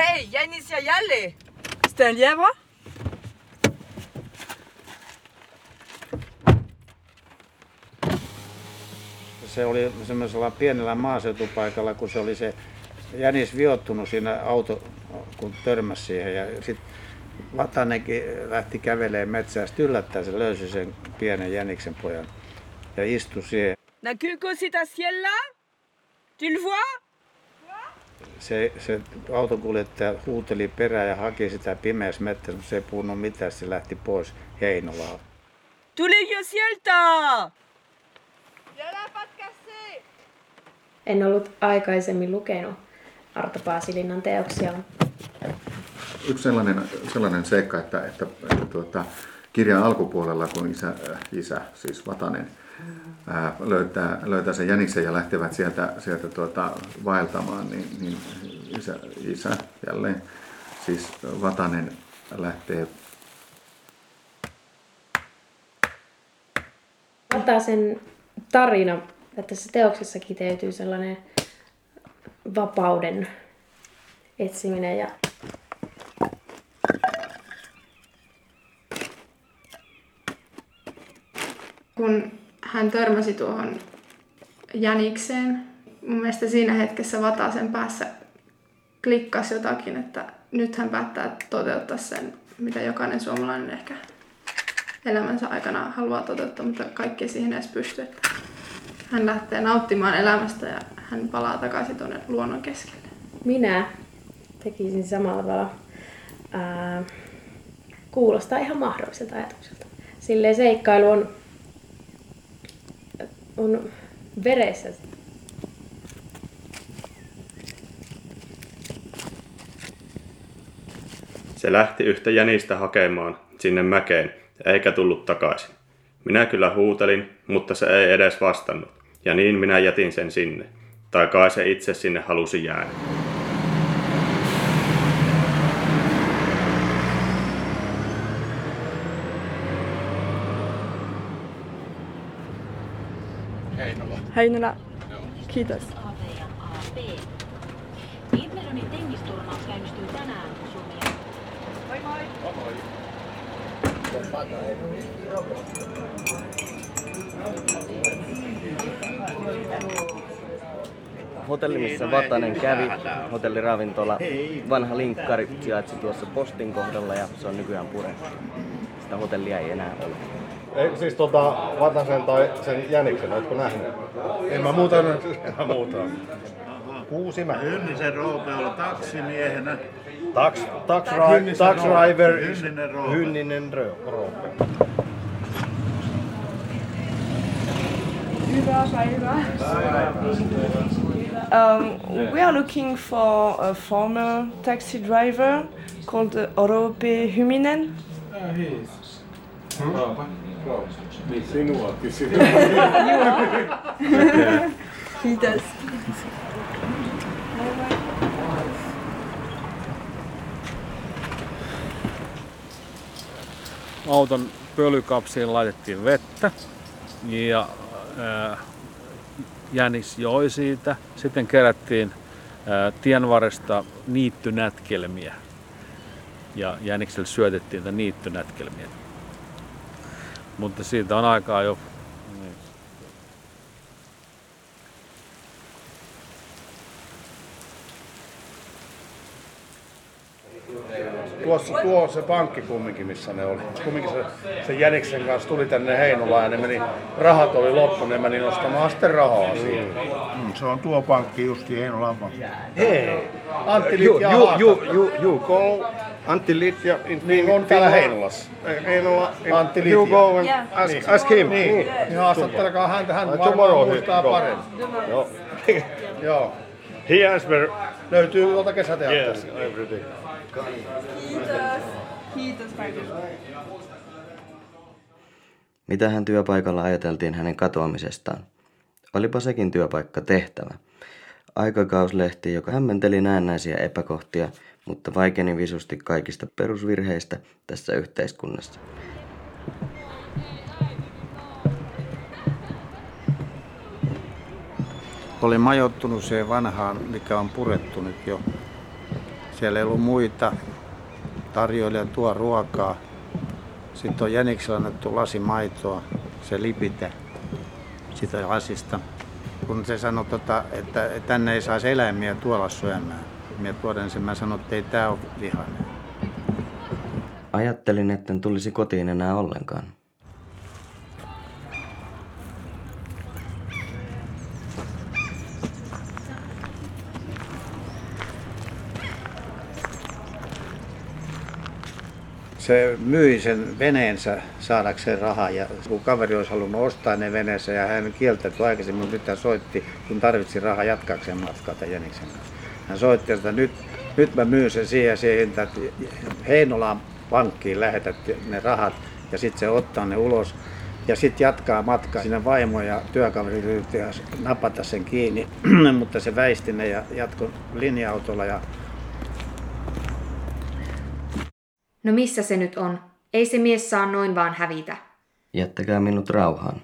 Hei, Jänis ja Jälle! C'était un lièvre Se oli semmoisella pienellä maaseutupaikalla, kun se oli se jänis viottunut siinä auto, kun törmäsi siihen. Ja sitten Vatanenkin lähti kävelemään metsään. Sitten yllättäen se löysi sen pienen jäniksen pojan ja istui siihen. Näkyykö sitä siellä? Tu le vois? Se, se autokuljettaja huuteli perään ja haki sitä pimeässä metsässä, mutta se ei puhunut mitään. Se lähti pois Heinolaan. Tule jo sieltä! En ollut aikaisemmin lukenut Arto Paasilinnan teoksia. Yksi sellainen, sellainen seikka, että, että, että tuota, kirjan alkupuolella, kun isä, äh, isä siis Vatanen, ää, löytää, löytää sen jäniksen ja lähtevät sieltä, sieltä tuota, vaeltamaan, niin, niin isä, isä jälleen, siis Vatanen lähtee. Vatasen tarina, että tässä teoksessa kiteytyy sellainen vapauden etsiminen ja kun hän törmäsi tuohon jänikseen, mun mielestä siinä hetkessä Vatasen päässä klikkasi jotakin, että nyt hän päättää toteuttaa sen, mitä jokainen suomalainen ehkä elämänsä aikana haluaa toteuttaa, mutta kaikki siihen edes pysty. Että hän lähtee nauttimaan elämästä ja hän palaa takaisin tuonne luonnon keskelle. minä tekisin samalla tavalla. Ää, kuulostaa ihan mahdolliselta ajatukselta. Silleen seikkailu on, on veressä. Se lähti yhtä jänistä hakemaan sinne mäkeen, eikä tullut takaisin. Minä kyllä huutelin, mutta se ei edes vastannut, ja niin minä jätin sen sinne. Tai kai se itse sinne halusi jäädä. Heinola. Kiitos. Wimbledonin tennisturnaus käynnistyy tänään Suomi. Hotelli, missä Vatanen kävi, hotelliravintola, vanha linkkari sijaitsi tuossa postin kohdalla ja se on nykyään purettu. Sitä hotellia ei enää ole. Ei, siis tota, Vatasen tai sen jäniksen, oletko nähnyt? En mä muuta en mä muuta. Kuusimä. Hynnisen Roope olla taksimiehenä. Tax, tax, tax Roope. driver, Hynninen Roope. Hynninen Roope. Hyvä. Um, we are looking for a former taxi driver called Sinuakin Kiitos. auton pölykapsiin laitettiin vettä ja ää, jänis joi siitä. Sitten kerättiin ää, tienvarresta niittynätkelmiä ja jänikselle syötettiin niitä niittynätkelmiä. Mutta siitä on aikaa jo niin, Tuossa tuo on se pankki kumminkin, missä ne oli. Kumminkin se, se Jäniksen kanssa tuli tänne Heinolaan ja ne meni, rahat oli loppu, ne meni nostamaan sitten rahaa siihen. Mm, se on tuo pankki justi Heinolan pankki. Hei, Antti You, Lit ja you, Haasta. you, you, you Antti Litja in Niin on täällä Heinolassa. Heinola. in- Antti You Litja. go and Yeah. ask, ask him. Niin, niin haastattelekaa häntä, hän varmaan tomorrow he muistaa paremmin. Joo. Joo, He answer löytyy tuolta kesäteatterista. yes, everything. Kiitos kaikille. Mitähän työpaikalla ajateltiin hänen katoamisestaan? Olipa sekin työpaikka tehtävä. Aikakauslehti, joka hämmenteli näennäisiä epäkohtia, mutta vaikeni visusti kaikista perusvirheistä tässä yhteiskunnassa. Oli majoittunut siihen vanhaan, mikä on purettu nyt jo Siellä ei ollut muita. Tarjoilija tuo ruokaa. Sitten on jäniksellä annettu lasi maitoa, se lipite sitä lasista. Kun se sanoi, tota, että tänne ei saisi eläimiä tuolla syömään. Minä tuoden sen, mä sanoin, että ei tämä ole vihainen. Ajattelin, etten tulisi kotiin enää ollenkaan. se myi sen veneensä saadakseen rahaa ja kun kaveri olisi halunnut ostaa ne veneensä ja hän kieltäytyi aikaisemmin, mutta nyt hän soitti, kun tarvitsi rahaa jatkaakseen matkaa tämän Jäniksen kanssa. Hän soitti, että nyt, nyt mä myyn sen siihen, siihen hintaan, että Heinolaan pankkiin lähetät ne rahat ja sitten se ottaa ne ulos ja sitten jatkaa matkaa. Sinne vaimo ja työkaveri yritti napata sen kiinni, mutta se väisti ne ja jatkoi linja-autolla ja No missä se nyt on? Ei se mies saa noin vaan hävitä. Jättäkää minut rauhaan.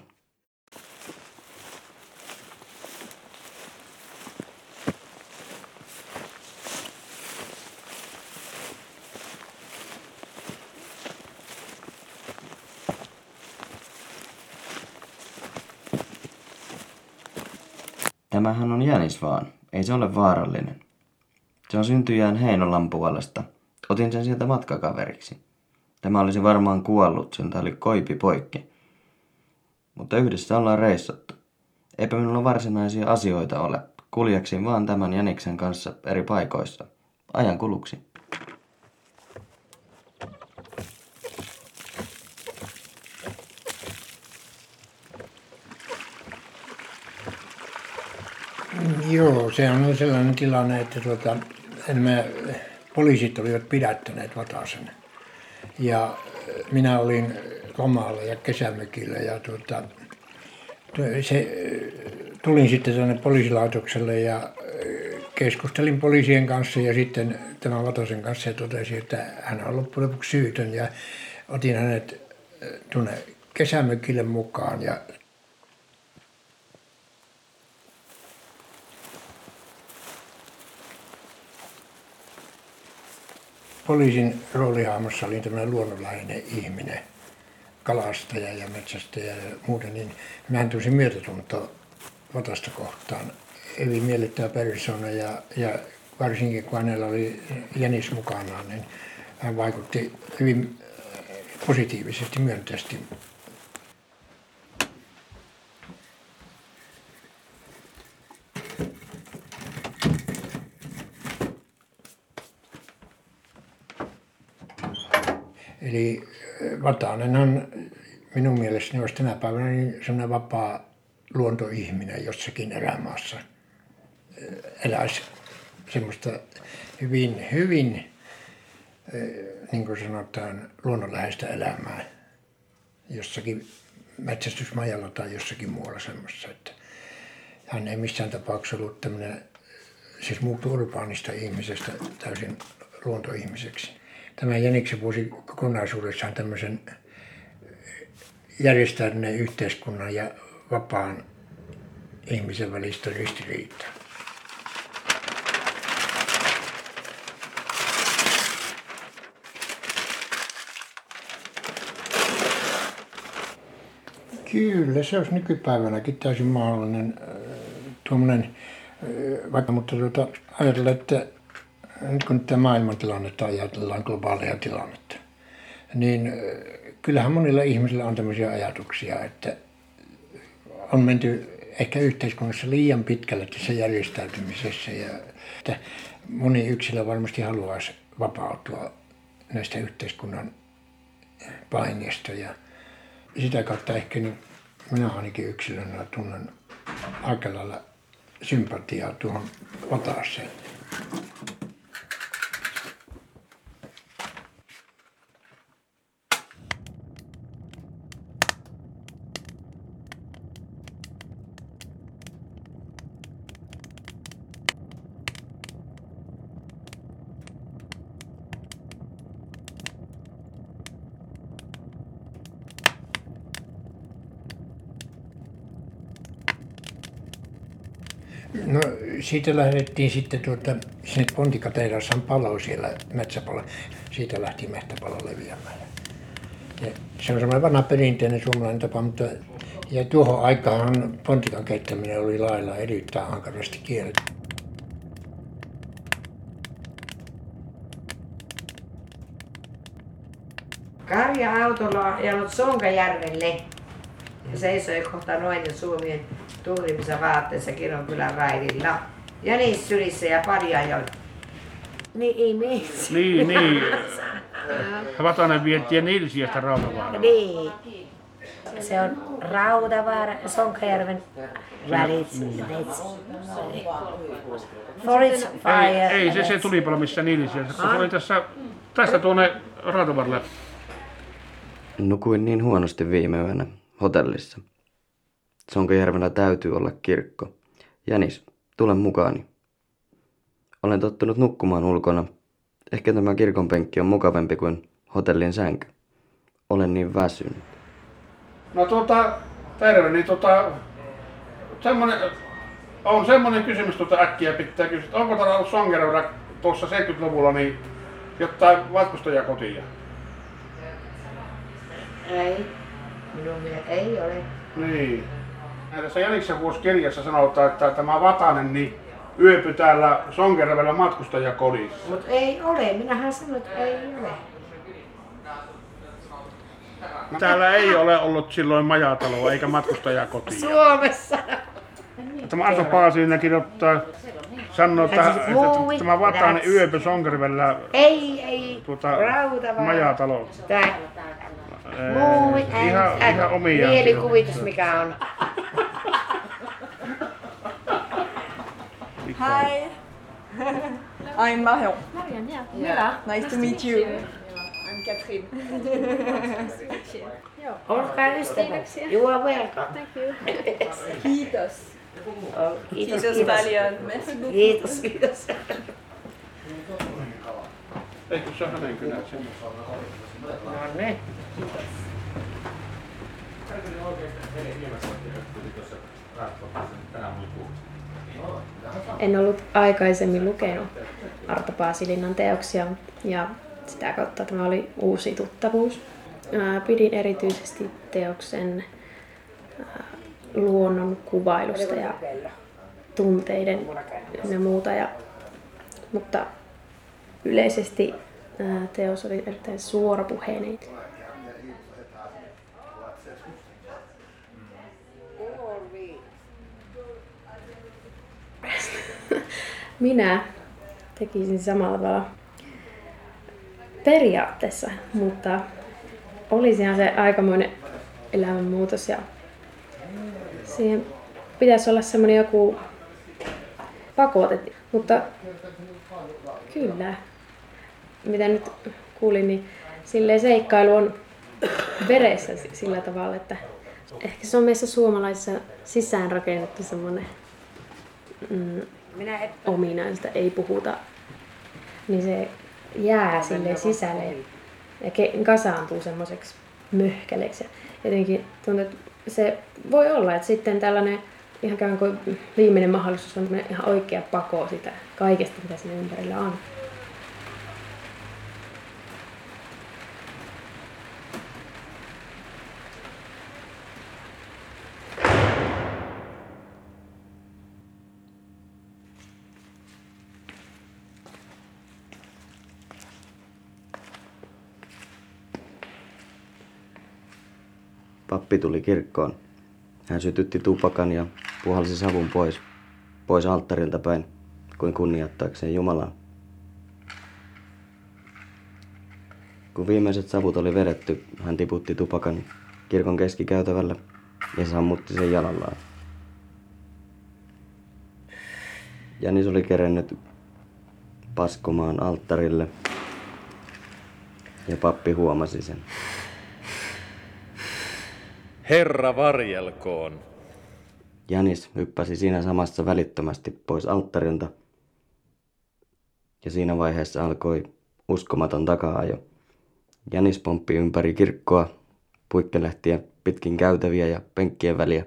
Tämähän on jänis vaan. Ei se ole vaarallinen. Se on syntyjään Heinolan puolesta – Otin sen sieltä matkakaveriksi. Tämä olisi varmaan kuollut, sen oli koipi poikki. Mutta yhdessä ollaan reissattu. Eipä minulla varsinaisia asioita ole. Kuljaksin vaan tämän Jäniksen kanssa eri paikoissa. Ajan kuluksi. Joo, se on sellainen tilanne, että tuota, en mä poliisit olivat pidättäneet Vatasen. Ja minä olin lomalla ja kesämökillä ja tuota, se, tulin sitten tänne poliisilaitokselle ja keskustelin poliisien kanssa ja sitten tämän Vatasen kanssa ja totesi, että hän on loppujen lopuksi syytön ja otin hänet tuonne kesämökille mukaan ja poliisin roolihahmossa oli tämmöinen luonnonlainen ihminen, kalastaja ja metsästäjä ja muuten, niin mä tunsin myötätuntoa Vatasta kohtaan. Eli miellyttävä persona ja, ja varsinkin kun hänellä oli jänis mukanaan, niin hän vaikutti hyvin positiivisesti, myönteisesti Eli Vatanen on minun mielestäni olisi tänä päivänä niin sellainen vapaa luontoihminen jossakin erämaassa. Eläisi semmoista hyvin, hyvin, niin kuin sanotaan, luonnonläheistä elämää jossakin metsästysmajalla tai jossakin muualla semmoista. Että hän ei missään tapauksessa ollut tämmöinen, siis muuttui urbaanista ihmisestä täysin luontoihmiseksi tämä Jäniksen vuosi kokonaisuudessaan tämmöisen järjestäytyneen yhteiskunnan ja vapaan ihmisen välistä ristiriitaa. Kyllä, se olisi nykypäivänäkin täysin mahdollinen tuommoinen, vaikka mutta tuota, ajatella, että nyt kun tätä maailmantilannetta ajatellaan, globaalia tilannetta, niin kyllähän monilla ihmisillä on tämmöisiä ajatuksia, että on menty ehkä yhteiskunnassa liian pitkälle tässä järjestäytymisessä ja että moni yksilö varmasti haluaisi vapautua näistä yhteiskunnan paineista ja sitä kautta ehkä niin minä ainakin yksilönä tunnen aika lailla sympatiaa tuohon vataaseen. No siitä lähdettiin sitten tuota, sinne Pontikatehdassan palo siellä metsäpalo. Siitä lähti mehtäpalo leviämään. Ja se on semmoinen vanha perinteinen suomalainen tapa, mutta ja tuohon aikaan pontikan keittäminen oli lailla erittäin ankarasti kielletty. Karja autolla ajanut Sonkajärvelle ja seisoi kohta noin ja Suomien tuhrimmissa vaatteissa Kironkylän raidilla. Jänis sylissä ja pari ajoi. Niin, niin. Niin, niin. Vatanen vietiin Nilsiästä Rautavaaraan. Niin. Se on Rautavaara ja Sonkajärven välit. Forest Ei, Fire. ei se, se tulipalo missä Nilsiässä. Se oli tässä, tästä tuonne Rautavaaralle. Nukuin niin huonosti viime yönä hotellissa. Sonkajärvellä täytyy olla kirkko. Jänis, tule mukaani. Olen tottunut nukkumaan ulkona. Ehkä tämä kirkon penkki on mukavampi kuin hotellin sänky. Olen niin väsynyt. No tuota, terve, niin tuota, semmonen, on semmonen kysymys tuota äkkiä pitää kysyä, onko täällä ollut Songeröydä tuossa 70-luvulla niin jotain matkustajakotia? Ei. Minun mielestä ei ole. Niin. Ja Tässä Jäniksen vuosikirjassa sanotaan, että tämä Vatanen niin yöpy täällä Songeröydellä matkustajakodissa. Mutta ei ole. Minähän sanoin, että ei ole. Täällä ei ole ollut silloin majataloa eikä matkustajakotia. Suomessa. Tämä Arto Paasinen kirjoittaa, sanoo, että, siis että tämä Vatanen yöpy Songervellä Ei, ei. tuota, majatalo. Tää. Ee, ihan, ihan omia. Mielikuvitus mikä on. Hi. I'm Marion. Marion, yeah. Yeah. Nice to meet you. I'm Catherine. Olkaa ystävä. You are welcome. Thank you. Kiitos. Oh, kiitos, Kiitos kiitos. paljon. Merci beaucoup. Kiitos, kiitos. Eikö se ole hänen kynät sen? No niin. En ollut aikaisemmin lukenut Arto Paasilinnan teoksia ja sitä kautta tämä oli uusi tuttavuus. Pidin erityisesti teoksen luonnon kuvailusta ja tunteiden ja muuta. Ja, mutta yleisesti teos oli erittäin suorapuheinen. Minä tekisin samalla tavalla periaatteessa, mutta olisihan se aikamoinen elämänmuutos ja siihen pitäisi olla semmoinen joku pakote, mutta kyllä, mitä nyt kuulin, niin silleen seikkailu on veressä sillä tavalla, että ehkä se on meissä suomalaisissa sisäänrakennettu semmoinen mm, ominaista, ei puhuta, niin se jää sille sisälle ja ke- kasaantuu semmoiseksi möhkäleksi. Ja jotenkin tuntuu, että se voi olla, että sitten tällainen ihan kuin viimeinen mahdollisuus on ihan oikea pako sitä kaikesta, mitä siinä ympärillä on. Pappi tuli kirkkoon. Hän sytytti tupakan ja puhalsi savun pois, pois alttarilta päin, kuin kunnioittaakseen Jumalaa. Kun viimeiset savut oli vedetty, hän tiputti tupakan kirkon keskikäytävällä ja sammutti sen jalallaan. Janis oli kerennyt paskomaan alttarille ja pappi huomasi sen. Herra varjelkoon. Janis hyppäsi siinä samassa välittömästi pois alttarilta. Ja siinä vaiheessa alkoi uskomaton takaajo. Janis pomppi ympäri kirkkoa, puikkelehtiä pitkin käytäviä ja penkkien väliä,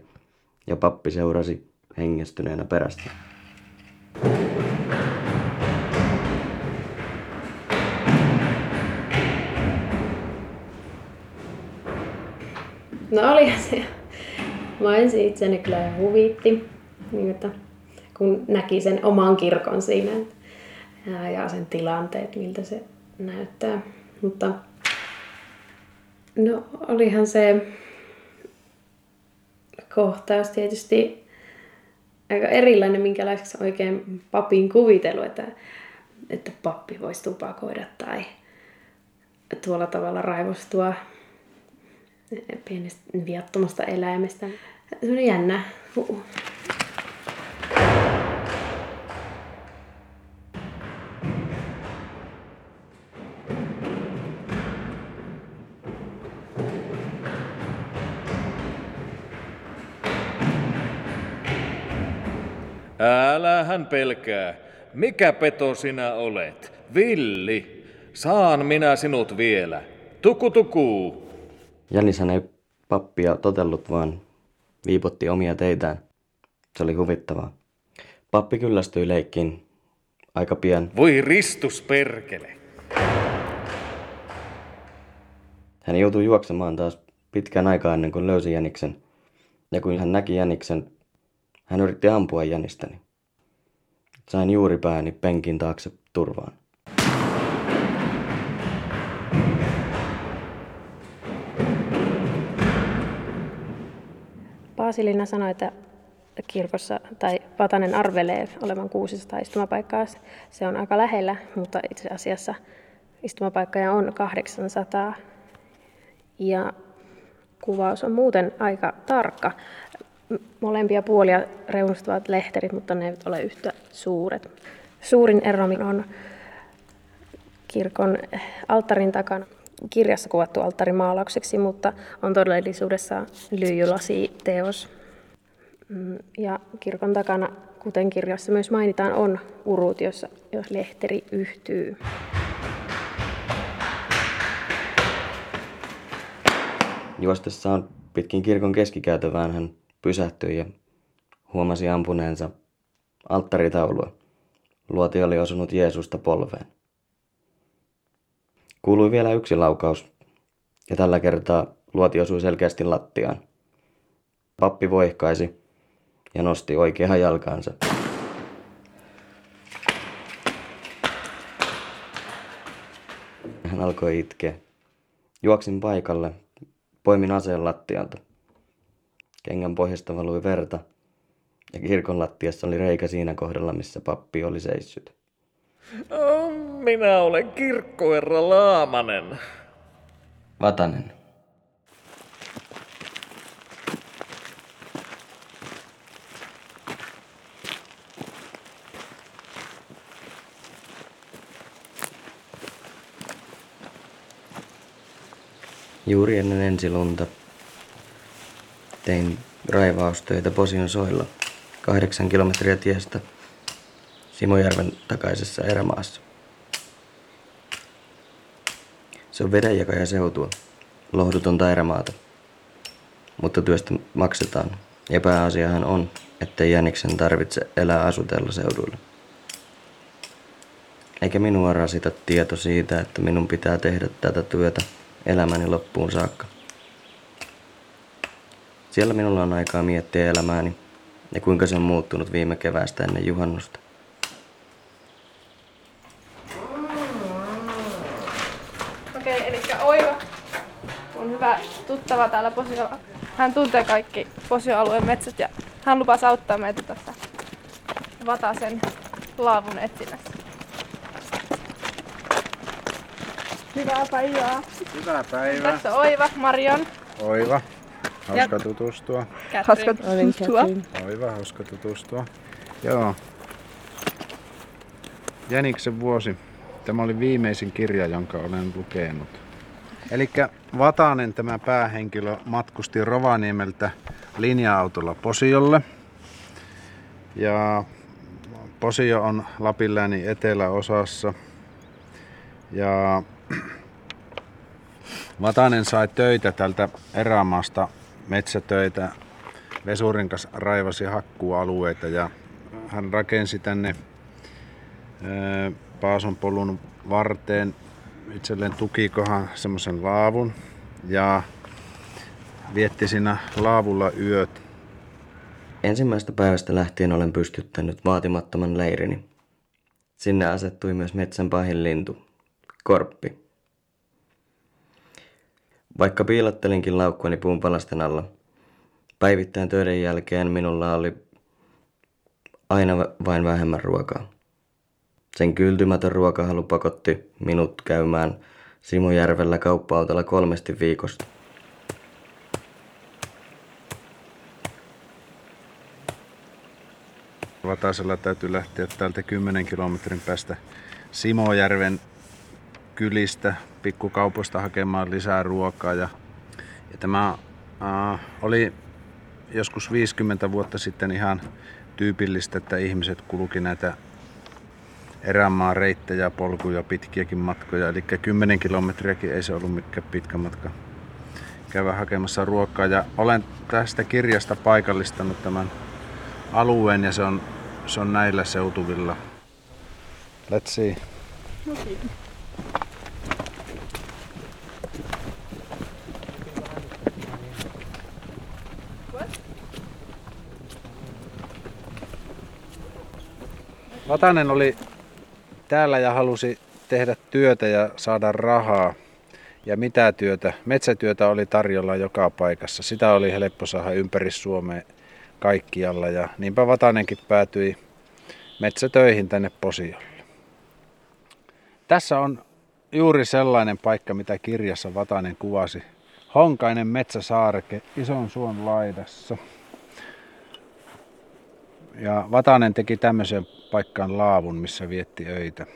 ja pappi seurasi hengästyneenä perästä. No olihan se. Mä ensin itseni kyllä ihan huvitti, niin että kun näki sen oman kirkon siinä ja, ja sen tilanteet, miltä se näyttää. Mutta no olihan se kohtaus tietysti aika erilainen, minkälaiseksi oikein papin kuvitellut, että, että pappi voisi tupakoida tai tuolla tavalla raivostua pienestä viattomasta eläimestä. Se oli jännä. Uh. Älähän pelkää. Mikä peto sinä olet? Villi. Saan minä sinut vielä. Tuku tuku. Jänishän ei pappia totellut, vaan viipotti omia teitään. Se oli huvittavaa. Pappi kyllästyi leikkiin aika pian. Voi ristus perkele. Hän joutui juoksemaan taas pitkän aikaa ennen kuin löysi jäniksen. Ja kun hän näki jäniksen, hän yritti ampua jänistäni. Sain juuri pääni penkin taakse turvaan. Paasilina sanoi, että kirkossa tai Vatanen arvelee olevan 600 istumapaikkaa. Se on aika lähellä, mutta itse asiassa istumapaikkoja on 800. Ja kuvaus on muuten aika tarkka. Molempia puolia reunustavat lehterit, mutta ne eivät ole yhtä suuret. Suurin ero on kirkon alttarin takana kirjassa kuvattu alttarimaalaukseksi, mutta on todellisuudessa lyijylasiteos. Mm, ja kirkon takana, kuten kirjassa myös mainitaan, on urut, jossa jos lehteri yhtyy. Juostessaan pitkin kirkon keskikäytävään hän pysähtyi ja huomasi ampuneensa alttaritaulua. Luoti oli osunut Jeesusta polveen. Kuului vielä yksi laukaus, ja tällä kertaa luoti osui selkeästi lattiaan. Pappi voihkaisi ja nosti oikeaan jalkaansa. Hän alkoi itkeä. Juoksin paikalle, poimin aseen lattialta. Kengän pohjasta valui verta, ja kirkon lattiassa oli reikä siinä kohdalla, missä pappi oli seissyt. Minä olen kirkkoherra Laamanen. Vatanen. Juuri ennen ensilunta tein raivaustöitä Posion soilla kahdeksan kilometriä tiestä Simojärven takaisessa erämaassa. Se on vedenjakaja seutua, lohdutonta erämaata. Mutta työstä maksetaan, ja pääasiahan on, ettei jäniksen tarvitse elää asutella seuduilla. Eikä minua rasita tieto siitä, että minun pitää tehdä tätä työtä elämäni loppuun saakka. Siellä minulla on aikaa miettiä elämääni ja kuinka se on muuttunut viime keväästä ennen juhannusta. Okei, okay, eli Oiva on hyvä tuttava täällä Posiolla. Hän tuntee kaikki Posio-alueen metsät ja hän lupasi auttaa meitä tässä Vatasen laavun etsinnässä. Hyvää päivää. Hyvää päivää. Tässä Oiva, Marion. Oiva. Hauska Ja- tutustua. Hauska tutustua. Oiva, hauska tutustua. Joo. Jäniksen vuosi. Tämä oli viimeisin kirja, jonka olen lukenut. Eli Vatanen, tämä päähenkilö, matkusti Rovaniemeltä linja-autolla Posiolle. Ja Posio on Lapinläänin eteläosassa. Ja Vatanen sai töitä tältä erämaasta, metsätöitä. Vesurin kanssa raivasi hakkuualueita ja hän rakensi tänne Paason polun varteen itselleen tukikohan semmoisen laavun. Ja vietti siinä laavulla yöt. Ensimmäisestä päivästä lähtien olen pystyttänyt vaatimattoman leirini. Sinne asettui myös metsän pahin lintu, korppi. Vaikka piilottelinkin laukkuani puun palasten alla, päivittäin töiden jälkeen minulla oli aina vain vähemmän ruokaa. Sen kyltymätön ruokahalu pakotti minut käymään Simojärvellä kauppa-autolla kolmesti viikosta. Vatasella täytyy lähteä täältä 10 kilometrin päästä Simojärven kylistä, pikkukaupoista hakemaan lisää ruokaa. Ja, ja tämä äh, oli joskus 50 vuotta sitten ihan tyypillistä, että ihmiset kulki näitä erämaan reittejä, polkuja, pitkiäkin matkoja. Eli 10 kilometriäkin ei se ollut mikään pitkä matka käydä hakemassa ruokaa. Ja olen tästä kirjasta paikallistanut tämän alueen ja se on, se on näillä seutuvilla. Let's see. Okay. Vatanen oli täällä ja halusi tehdä työtä ja saada rahaa. Ja mitä työtä? Metsätyötä oli tarjolla joka paikassa. Sitä oli helppo saada ympäri Suomea kaikkialla ja niinpä Vatanenkin päätyi metsätöihin tänne Posiolle. Tässä on juuri sellainen paikka, mitä kirjassa Vatanen kuvasi. Honkainen metsäsaareke ison suon laidassa. Ja Vatanen teki tämmöisen paikkaan laavun, missä vietti öitä.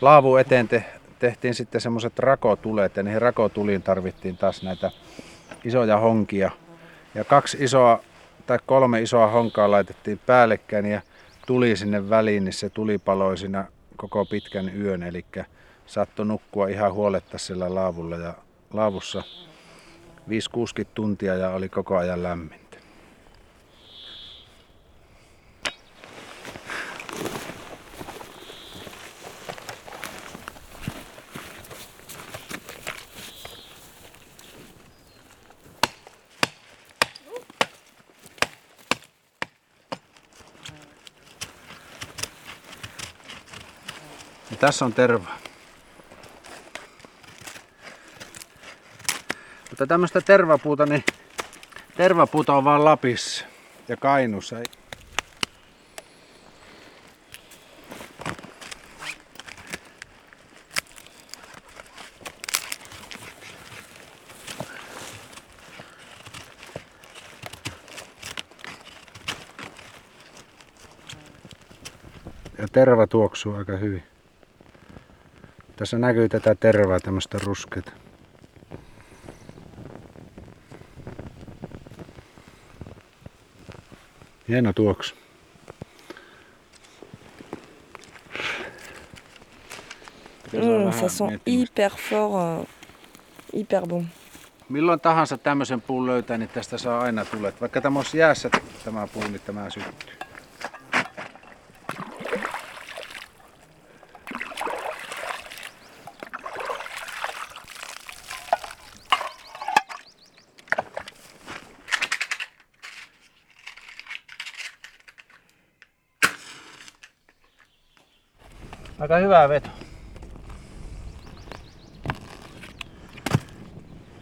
Laavu eteen te, tehtiin sitten semmoiset rakotulet ja niihin rakotuliin tarvittiin taas näitä isoja honkia. Ja kaksi isoa tai kolme isoa honkaa laitettiin päällekkäin ja tuli sinne väliin, niin se tuli paloi siinä koko pitkän yön. Eli saattoi nukkua ihan huoletta sillä laavulla ja laavussa 5-60 tuntia ja oli koko ajan lämmin. Ja tässä on terva. Mutta tämmöistä tervapuuta, niin tervapuuta on vaan Lapissa ja Kainussa. Ja terva tuoksuu aika hyvin. Tässä näkyy tätä tervaa, tämmöistä ruskeita. Hieno tuoksu. Mm, ça sent hyper fort, euh, hyper bon. Milloin tahansa tämmöisen puun löytää, niin tästä saa aina tulet. Vaikka tämä olisi jäässä tämä puu, niin tämä syttyy. Aika hyvä veto.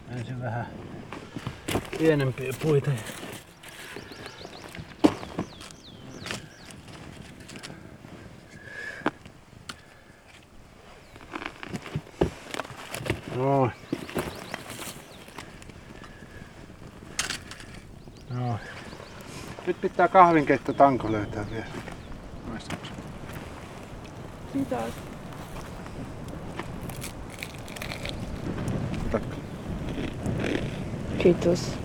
Ensin vähän pienempiä puita. Noin. Noin. Nyt pitää kahvinkeitto tanko löytää vielä. Maistaako se? Kiitos.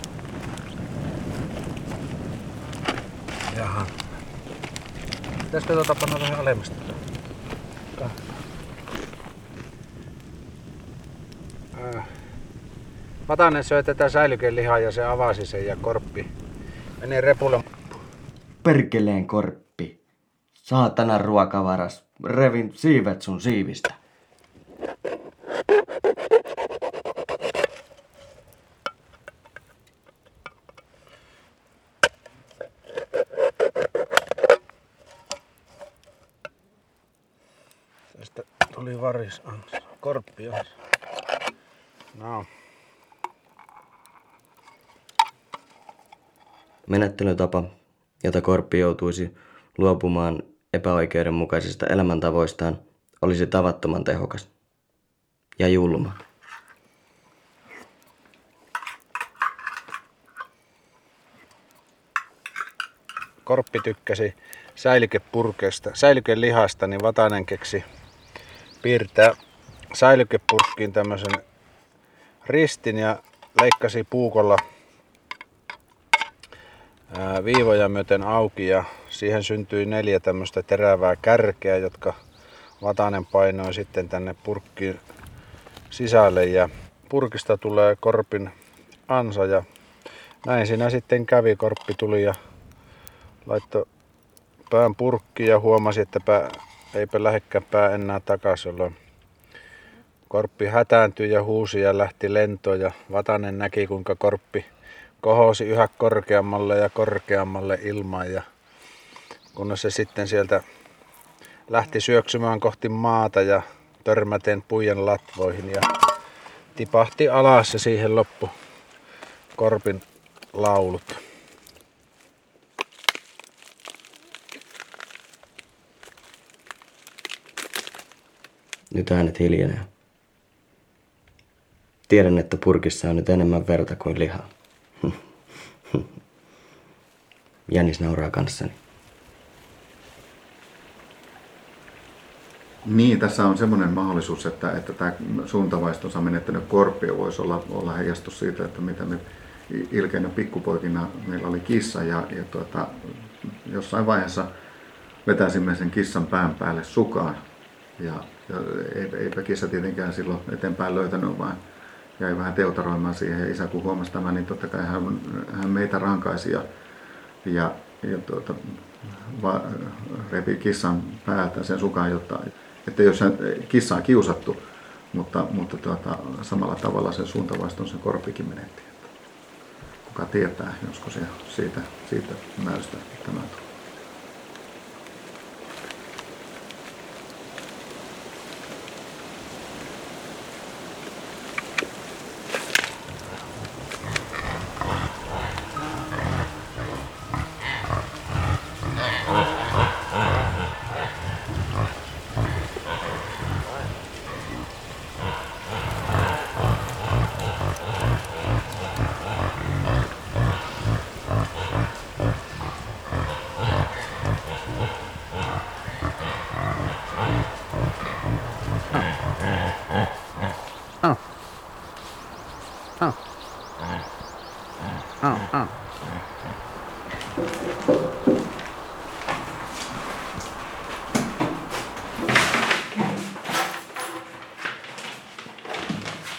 Jaha. Pitäisikö tuota panna vähän alemmasta? Äh. Vatanen söi tätä säilykelihaa ja se avasi sen ja korppi meni repulle. Perkeleen korppi. Saatana ruokavaras revin siivet sun siivistä. Tästä tuli varis korppi No. Menettelytapa, jota korppi joutuisi luopumaan epäoikeudenmukaisista elämäntavoistaan, olisi tavattoman tehokas ja julma. Korppi tykkäsi säilykepurkeista, säilykelihasta, niin Vatanen keksi piirtää säilykepurkkiin tämmöisen ristin ja leikkasi puukolla viivoja myöten auki ja siihen syntyi neljä tämmöistä terävää kärkeä, jotka Vatanen painoi sitten tänne purkkiin sisälle ja purkista tulee korpin ansa ja näin siinä sitten kävi. Korppi tuli ja laittoi pään purkkiin ja huomasi, että pää, eipä lähdekään pää enää takaisin, jolloin Korppi hätääntyi ja huusi ja lähti lentoon ja Vatanen näki kuinka Korppi kohosi yhä korkeammalle ja korkeammalle ilmaan ja kunnes se sitten sieltä lähti syöksymään kohti maata ja törmäten puijan latvoihin ja tipahti alas ja siihen loppu Korpin laulut. Nyt äänet hiljenee. Tiedän, että purkissa on nyt enemmän verta kuin lihaa. Jänis nauraa kanssani. Niin, tässä on semmoinen mahdollisuus, että, että tämä suuntavaistonsa menettänyt korppio voisi olla, olla heijastus siitä, että mitä me ilkeinä pikkupoikina meillä oli kissa ja, ja tuota, jossain vaiheessa vetäisimme sen kissan pään päälle sukaan. Ja, ja eipä kissa tietenkään silloin eteenpäin löytänyt, vaan jäi vähän teutaroimaan siihen. Ja isä kun huomasi tämän, niin totta kai hän, hän meitä rankaisi ja, ja, ja tuota, va, repi kissan päältä sen sukaan, jotta, että jos hän, kissa on kiusattu, mutta, mutta tuota, samalla tavalla sen suuntavaiston sen korpikin menetti. Kuka tietää, josko se siitä, siitä määrästä tämä tulee.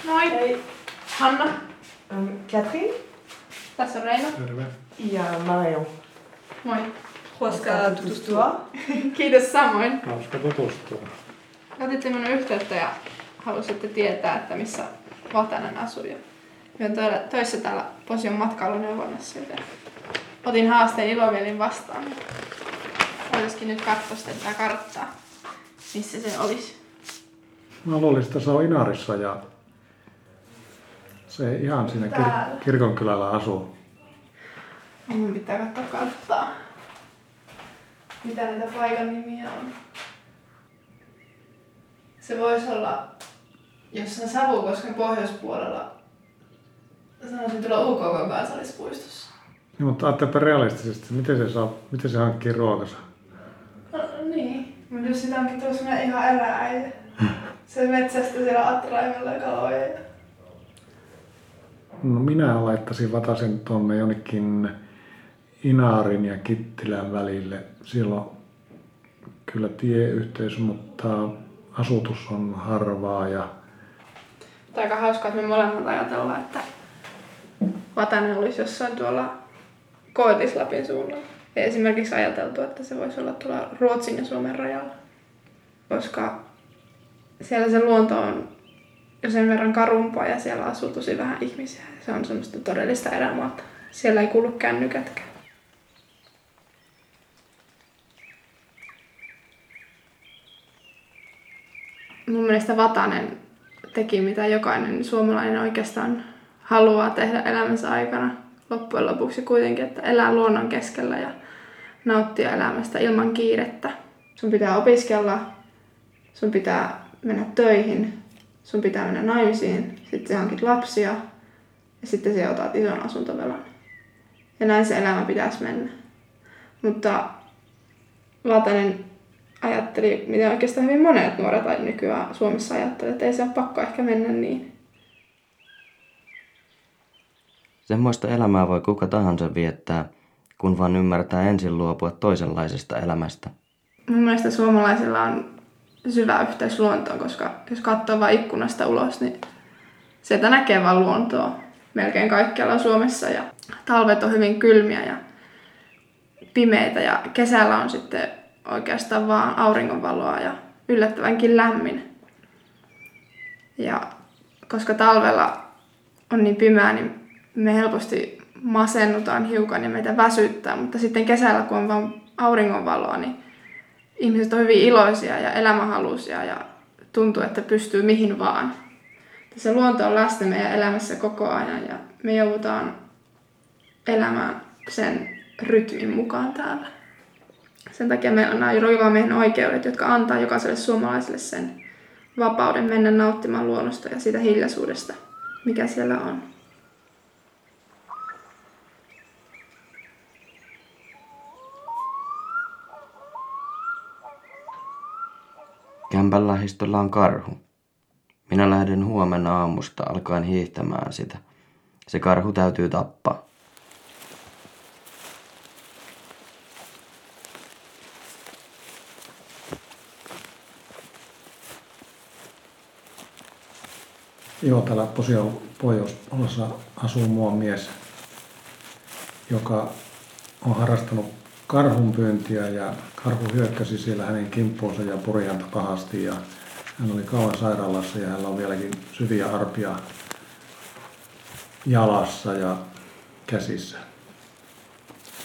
Moi. Hei. Hanna. Um, Katrin Tässä on Reino. ja Marion. Moi. Hauska tutustua. Kiitos samoin. Hauska tutustua. Otitte minun yhteyttä ja halusitte tietää, että missä Vatanen asuu. Ja olen täällä, töissä täällä Posion matkailuneuvonnassa, joten otin haasteen ilomielin vastaan. Olisikin nyt katsoa tätä karttaa, missä se olisi. Mä luulisin, että se on Inarissa ja se ihan siinä kir- kirkonkylällä asuu. Minun pitää katsoa karttaa. Mitä näitä paikan nimiä on. Se voisi olla jossain Savukosken pohjoispuolella. Sanoisin tuolla UKK kansallispuistossa. Niin, mutta ajattelepa realistisesti, miten se, saa, miten se hankkii ruokansa. No, niin, mutta jos sitä onkin tuossa semmoinen ihan elääjä. Se metsästä siellä attraimella kaloja. ja- No minä laittaisin Vatasen tuonne jonnekin Inaarin ja Kittilän välille. Siellä on kyllä tieyhteys, mutta asutus on harvaa ja Mutta aika hauskaa, että me molemmat ajatellaan, että Vatanen olisi jossain tuolla Koillis-Lapin suunnalla. Ja esimerkiksi ajateltu, että se voisi olla tuolla Ruotsin ja Suomen rajalla. Koska siellä se luonto on jo sen verran karumpaa ja siellä asuu tosi vähän ihmisiä. Se on semmoista todellista erämaata. Siellä ei kuulu kännykätkään. Mun mielestä Vatanen teki mitä jokainen suomalainen oikeastaan haluaa tehdä elämänsä aikana loppujen lopuksi kuitenkin, että elää luonnon keskellä ja nauttia elämästä ilman kiirettä. Sun pitää opiskella, sun pitää mennä töihin, sun pitää mennä naimisiin, sitten sä hankit lapsia ja sitten sä otat ison asuntovelan. Ja näin se elämä pitäisi mennä. Mutta Vatanen ajatteli, mitä oikeastaan hyvin monet nuoret nykyään Suomessa ajattelevat, että ei se ole pakko ehkä mennä niin. Semmoista elämää voi kuka tahansa viettää, kun vaan ymmärtää ensin luopua toisenlaisesta elämästä. Mun mielestä suomalaisilla on syvä yhteys luontoon, koska jos katsoo vain ikkunasta ulos, niin sieltä näkee vain luontoa melkein kaikkialla Suomessa. Ja talvet on hyvin kylmiä ja pimeitä ja kesällä on sitten oikeastaan vaan auringonvaloa ja yllättävänkin lämmin. Ja koska talvella on niin pimeää, niin me helposti masennutaan hiukan ja meitä väsyttää, mutta sitten kesällä, kun on vain auringonvaloa, niin ihmiset on hyvin iloisia ja elämänhaluisia ja tuntuu, että pystyy mihin vaan. Se luonto on läsnä meidän elämässä koko ajan ja me joudutaan elämään sen rytmin mukaan täällä. Sen takia meillä on nämä roivamiehen oikeudet, jotka antaa jokaiselle suomalaiselle sen vapauden mennä nauttimaan luonnosta ja siitä hiljaisuudesta, mikä siellä on. Kämpän lähistöllä on karhu. Minä lähden huomenna aamusta alkaen hiihtämään sitä. Se karhu täytyy tappaa. Joo, täällä Posion pohjoispuolessa asuu mua mies, joka on harrastanut karhunpyyntiä ja karhu hyökkäsi siellä hänen kimppuunsa ja puri häntä pahasti ja hän oli kauan sairaalassa ja hänellä on vieläkin syviä arpia jalassa ja käsissä.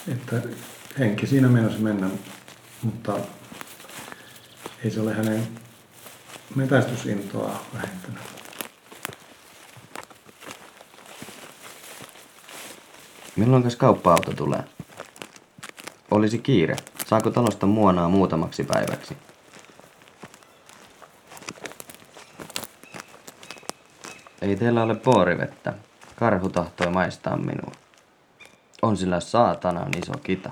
Että henki siinä menossa mennä, mutta ei se ole hänen metästysintoa vähentänyt. Milloinkas kauppa-auto tulee? Olisi kiire. Saako talosta muonaa muutamaksi päiväksi? Ei teillä ole poorivettä. Karhu tahtoi maistaa minua. On sillä saatanan iso kita.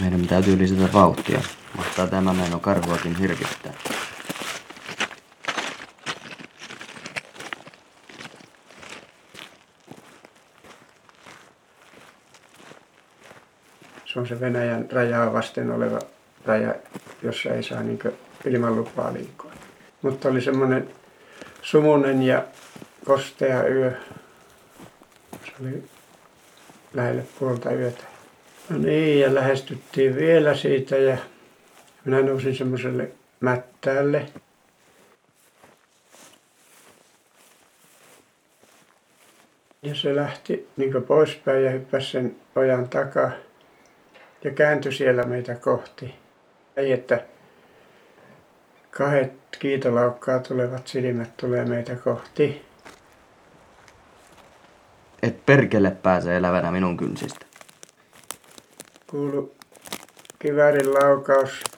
Meidän täytyy lisätä vauhtia. Mahtaa tämä meno karhuakin hirvittää. Se on se Venäjän rajaa vasten oleva raja, jossa ei saa niin ilman lupaa liikkua. Mutta oli semmoinen sumunen ja kostea yö. Se oli lähelle puolta yötä. No niin, ja lähestyttiin vielä siitä ja minä nousin semmoiselle mättäälle. Ja se lähti niin poispäin ja hyppäsi sen ojan takaa ja kääntyi siellä meitä kohti. Ei, että kahdet kiitolaukkaa tulevat silmät tulee meitä kohti. Et perkele pääse elävänä minun kynsistä. Kuulu kiväärin laukaus.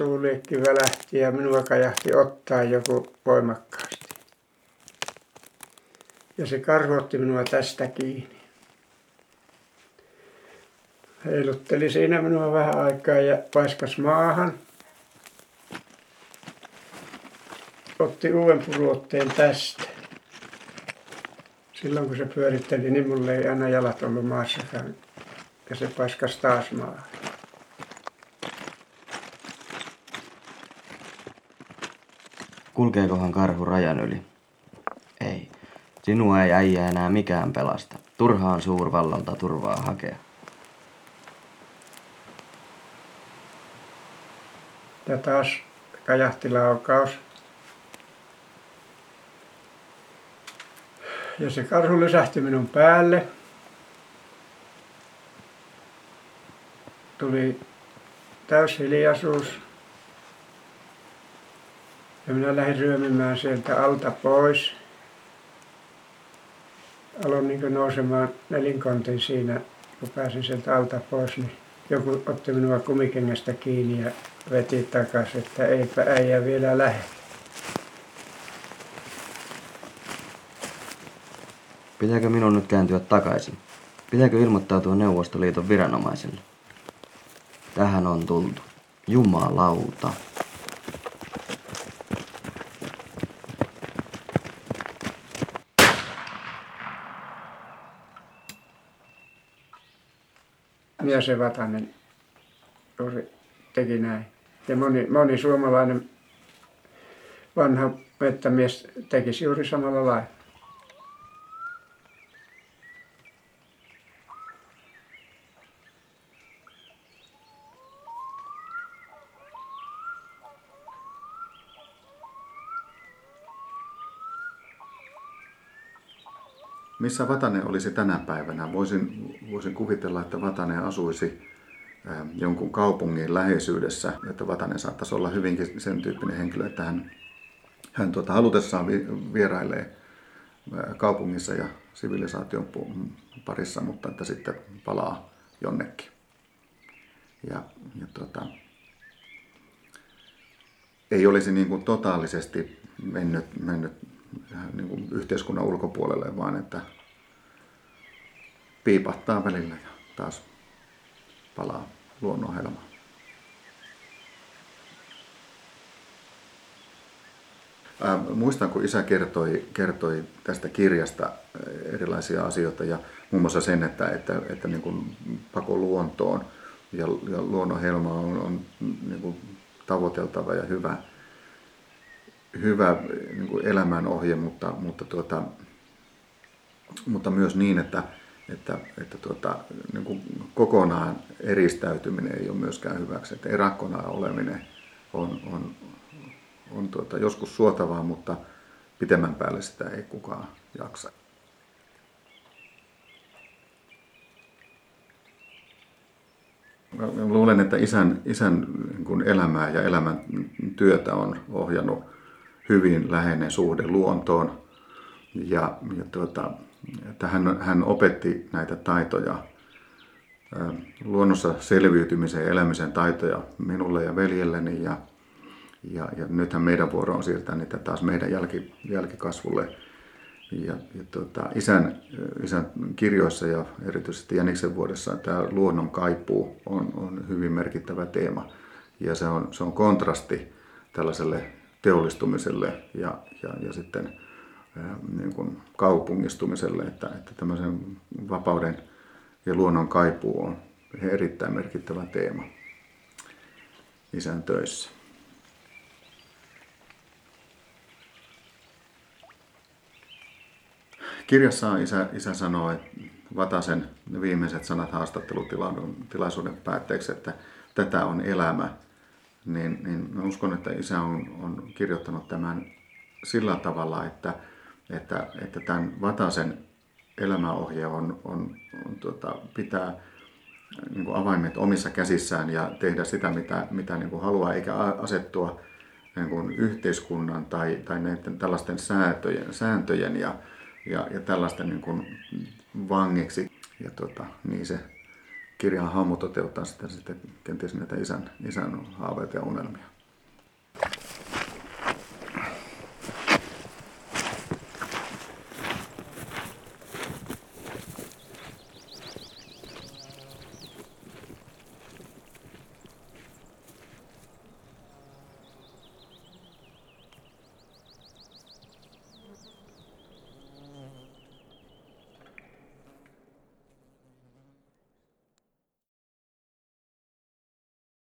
Suuliekki välähti ja minua kajahti ottaa joku voimakkaasti. Ja se karhu minua tästä kiinni. Heilutteli siinä minua vähän aikaa ja paiskas maahan. Otti uuden puruotteen tästä. Silloin kun se pyöritteli, niin mulle ei aina jalat ollut maassakaan. Ja se paiskas taas maahan. Kulkeekohan karhu rajan yli? Ei. Sinua ei äijä enää mikään pelasta. Turhaan suurvallalta turvaa hakea. Ja taas kajahti laukaus. Ja se karhu lysähti minun päälle. Tuli täys hiljaisuus. Ja minä lähdin ryömimään sieltä alta pois. Aloin niin nousemaan nelinkontin siinä, kun pääsin sieltä alta pois, niin joku otti minua kumikengästä kiinni ja veti takaisin, että eipä äijä vielä lähde. Pitääkö minun nyt kääntyä takaisin? Pitääkö ilmoittautua Neuvostoliiton viranomaisille? Tähän on tultu. Jumalauta. Se Vatanen teki näin. Ja moni, moni suomalainen vanha mettämies tekisi juuri samalla lailla. Missä Vatanen olisi tänä päivänä? Voisin, voisin kuvitella, että Vatanen asuisi jonkun kaupungin läheisyydessä, että Vatanen saattaisi olla hyvinkin sen tyyppinen henkilö, että hän, hän tuota, halutessaan vi, vierailee kaupungissa ja sivilisaation parissa, mutta että sitten palaa jonnekin. Ja, ja tuota, ei olisi niin kuin totaalisesti mennyt, mennyt niin kuin yhteiskunnan ulkopuolelle, vaan että piipahtaa välillä ja taas palaa luonnonhelmaan. Ää, muistan, kun isä kertoi, kertoi tästä kirjasta erilaisia asioita ja muun muassa sen, että, että, että niin kuin pako luontoon ja, ja luonnonhelma on, on niin kuin tavoiteltava ja hyvä, hyvä niin kuin elämänohje, mutta, mutta, tuota, mutta myös niin, että, että, että tuota, niin kuin kokonaan eristäytyminen ei ole myöskään hyväksi. Että erakkona oleminen on, on, on tuota, joskus suotavaa, mutta pitemmän päälle sitä ei kukaan jaksa. Mä luulen, että isän, isän niin elämää ja elämän työtä on ohjannut hyvin läheinen suhde luontoon. Ja, ja tuota, että hän, hän opetti näitä taitoja, luonnossa selviytymisen ja elämisen taitoja minulle ja veljelleni. Ja, ja, ja nythän meidän vuoro on siirtää niitä taas meidän jälki, jälkikasvulle. Ja, ja tuota, isän, isän kirjoissa ja erityisesti Jäniksen vuodessa tämä luonnon kaipuu on, on hyvin merkittävä teema. Ja se on, se on kontrasti tällaiselle teollistumiselle ja, ja, ja sitten niin kuin kaupungistumiselle, että, että tämmöisen vapauden ja luonnon kaipuu on erittäin merkittävä teema isän töissä. Kirjassa isä, isä sanoo, että Vatasen viimeiset sanat haastattelutilaisuuden päätteeksi, että tätä on elämä, niin, niin uskon, että isä on, on kirjoittanut tämän sillä tavalla, että, että, että tämän Vatasen elämäohje on, on, on tuota, pitää niin kuin avaimet omissa käsissään ja tehdä sitä, mitä, mitä niin kuin haluaa, eikä asettua niin kuin yhteiskunnan tai, tai näiden tällaisten sääntöjen, sääntöjen ja, ja, ja tällaisten niin kuin vangiksi. Ja tuota, niin se kirjan hahmo toteuttaa sitten, sitten kenties näitä isän, isän haaveita ja unelmia.